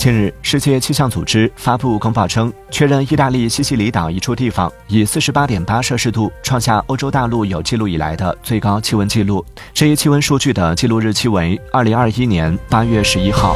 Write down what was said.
近日世界气象组织发布公报称确认意大利西西里岛一处地方以四十八点八摄氏度创下欧洲大陆有记录以来的最高气温记录。这一气温数据的记录日期为二零二一年八月十一号。